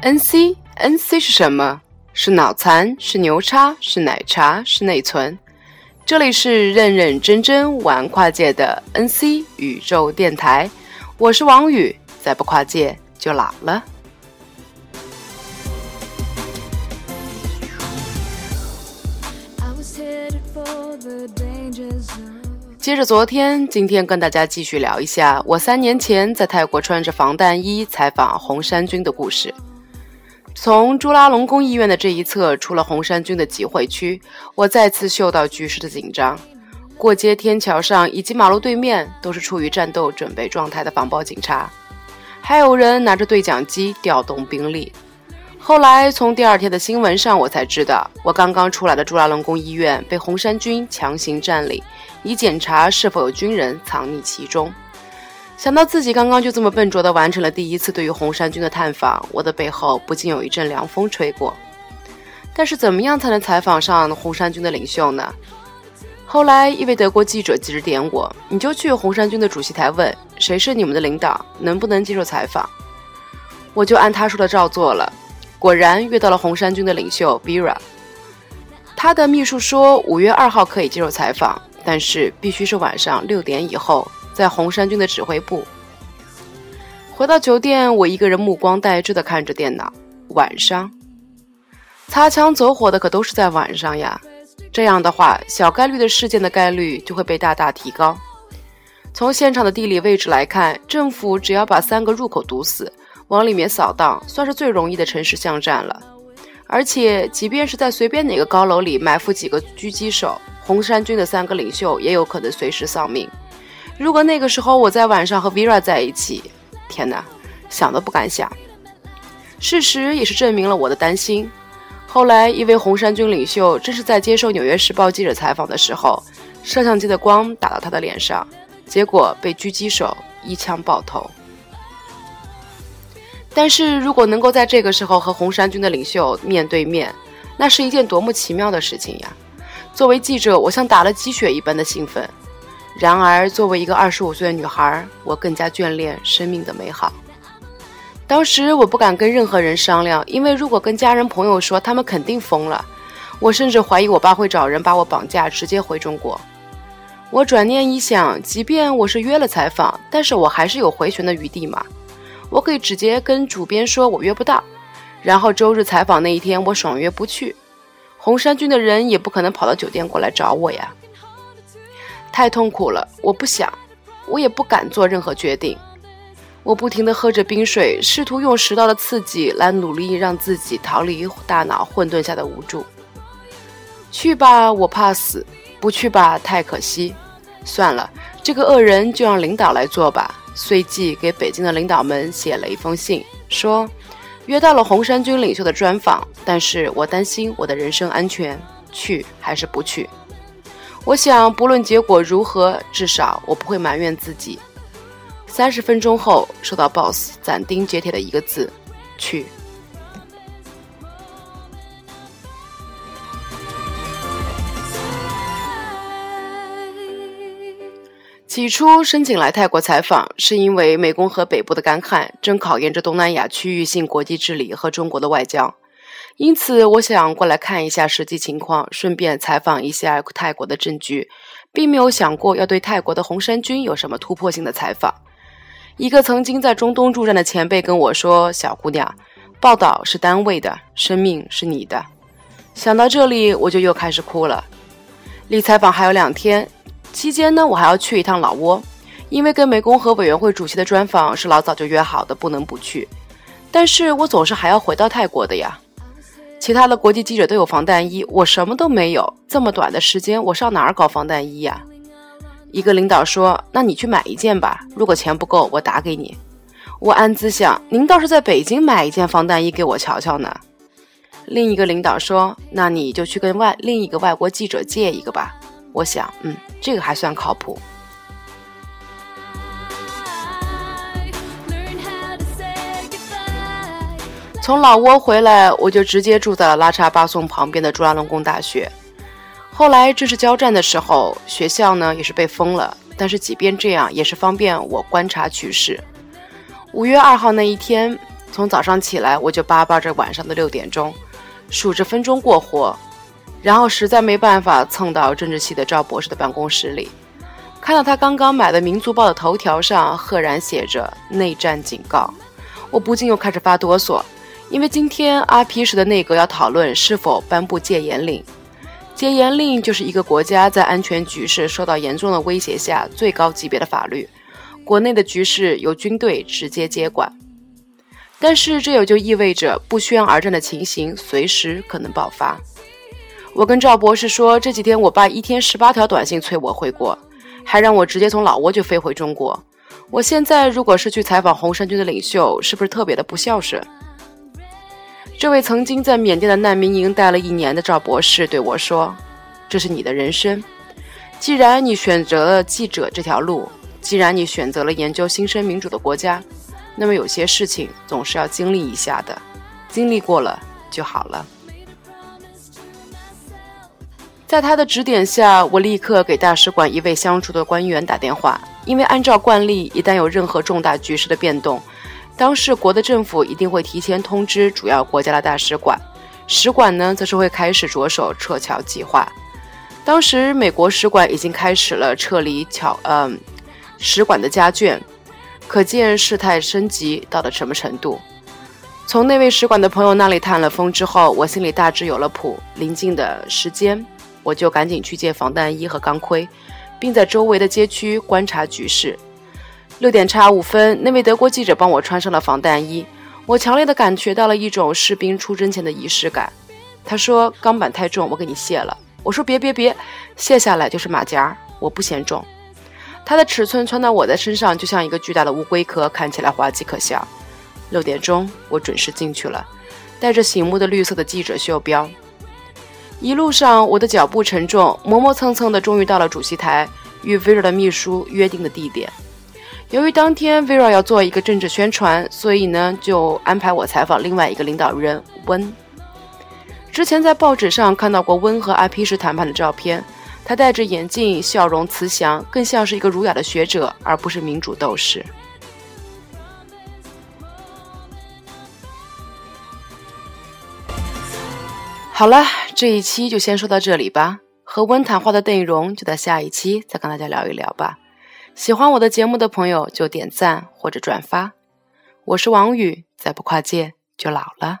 NC NC 是什么？是脑残？是牛叉？是奶茶？是内存？这里是认认真真玩跨界的 NC 宇宙电台，我是王宇，再不跨界就老了。接着昨天，今天跟大家继续聊一下我三年前在泰国穿着防弹衣采访红衫军的故事。从朱拉隆功医院的这一侧出了红衫军的集会区，我再次嗅到局势的紧张。过街天桥上以及马路对面都是处于战斗准备状态的防暴警察，还有人拿着对讲机调动兵力。后来从第二天的新闻上，我才知道我刚刚出来的朱拉隆功医院被红衫军强行占领，以检查是否有军人藏匿其中。想到自己刚刚就这么笨拙地完成了第一次对于红衫军的探访，我的背后不禁有一阵凉风吹过。但是怎么样才能采访上红衫军的领袖呢？后来一位德国记者指点我：“你就去红衫军的主席台问，谁是你们的领导，能不能接受采访？”我就按他说的照做了，果然约到了红衫军的领袖 Bira。他的秘书说五月二号可以接受采访，但是必须是晚上六点以后。在红衫军的指挥部。回到酒店，我一个人目光呆滞的看着电脑。晚上，擦枪走火的可都是在晚上呀。这样的话，小概率的事件的概率就会被大大提高。从现场的地理位置来看，政府只要把三个入口堵死，往里面扫荡，算是最容易的城市巷战了。而且，即便是在随便哪个高楼里埋伏几个狙击手，红衫军的三个领袖也有可能随时丧命。如果那个时候我在晚上和 Vera 在一起，天哪，想都不敢想。事实也是证明了我的担心。后来，一位红衫军领袖正是在接受《纽约时报》记者采访的时候，摄像机的光打到他的脸上，结果被狙击手一枪爆头。但是如果能够在这个时候和红衫军的领袖面对面，那是一件多么奇妙的事情呀！作为记者，我像打了鸡血一般的兴奋。然而，作为一个二十五岁的女孩，我更加眷恋生命的美好。当时我不敢跟任何人商量，因为如果跟家人朋友说，他们肯定疯了。我甚至怀疑我爸会找人把我绑架，直接回中国。我转念一想，即便我是约了采访，但是我还是有回旋的余地嘛。我可以直接跟主编说我约不到，然后周日采访那一天我爽约不去。红衫军的人也不可能跑到酒店过来找我呀。太痛苦了，我不想，我也不敢做任何决定。我不停地喝着冰水，试图用食道的刺激来努力让自己逃离大脑混沌下的无助。去吧，我怕死；不去吧，太可惜。算了，这个恶人就让领导来做吧。随即给北京的领导们写了一封信，说约到了红衫军领袖的专访，但是我担心我的人身安全，去还是不去？我想，不论结果如何，至少我不会埋怨自己。三十分钟后，收到 boss 斩钉截铁的一个字：去。起初申请来泰国采访，是因为湄公河北部的干旱正考验着东南亚区域性国际治理和中国的外交。因此，我想过来看一下实际情况，顺便采访一下泰国的政局，并没有想过要对泰国的红衫军有什么突破性的采访。一个曾经在中东驻战的前辈跟我说：“小姑娘，报道是单位的，生命是你的。”想到这里，我就又开始哭了。离采访还有两天，期间呢，我还要去一趟老挝，因为跟湄公河委员会主席的专访是老早就约好的，不能不去。但是我总是还要回到泰国的呀。其他的国际记者都有防弹衣，我什么都没有。这么短的时间，我上哪儿搞防弹衣呀？一个领导说：“那你去买一件吧，如果钱不够，我打给你。”我暗自想：“您倒是在北京买一件防弹衣给我瞧瞧呢。”另一个领导说：“那你就去跟外另一个外国记者借一个吧。”我想，嗯，这个还算靠谱。从老挝回来，我就直接住在了拉查巴松旁边的朱拉隆功大学。后来正式交战的时候，学校呢也是被封了，但是即便这样，也是方便我观察局势。五月二号那一天，从早上起来我就巴巴着晚上的六点钟，数着分钟过活，然后实在没办法蹭到政治系的赵博士的办公室里，看到他刚刚买的《民族报》的头条上赫然写着“内战警告”，我不禁又开始发哆嗦，因为今天阿皮时的内阁要讨论是否颁布戒严令。戒严令就是一个国家在安全局势受到严重的威胁下最高级别的法律，国内的局势由军队直接接管。但是这也就意味着不宣而战的情形随时可能爆发。我跟赵博士说，这几天我爸一天十八条短信催我回国，还让我直接从老挝就飞回中国。我现在如果是去采访红衫军的领袖，是不是特别的不孝顺？这位曾经在缅甸的难民营待了一年的赵博士对我说：“这是你的人生，既然你选择了记者这条路，既然你选择了研究新生民主的国家，那么有些事情总是要经历一下的，经历过了就好了。”在他的指点下，我立刻给大使馆一位相处的官员打电话，因为按照惯例，一旦有任何重大局势的变动。当事国的政府一定会提前通知主要国家的大使馆，使馆呢则是会开始着手撤侨计划。当时美国使馆已经开始了撤离侨，嗯，使馆的家眷，可见事态升级到了什么程度。从那位使馆的朋友那里探了风之后，我心里大致有了谱。临近的时间，我就赶紧去借防弹衣和钢盔，并在周围的街区观察局势。六点差五分，那位德国记者帮我穿上了防弹衣。我强烈的感觉到了一种士兵出征前的仪式感。他说：“钢板太重，我给你卸了。”我说：“别别别，卸下来就是马甲，我不嫌重。”它的尺寸穿到我的身上就像一个巨大的乌龟壳，看起来滑稽可笑。六点钟，我准时进去了，带着醒目的绿色的记者袖标。一路上，我的脚步沉重，磨磨蹭蹭的，终于到了主席台，与 Vera 的秘书约定的地点。由于当天 Vera 要做一个政治宣传，所以呢就安排我采访另外一个领导人温。之前在报纸上看到过温和 IP 时谈判的照片，他戴着眼镜，笑容慈祥，更像是一个儒雅的学者，而不是民主斗士。好了，这一期就先说到这里吧。和温谈话的内容就在下一期再跟大家聊一聊吧。喜欢我的节目的朋友就点赞或者转发。我是王宇，再不跨界就老了。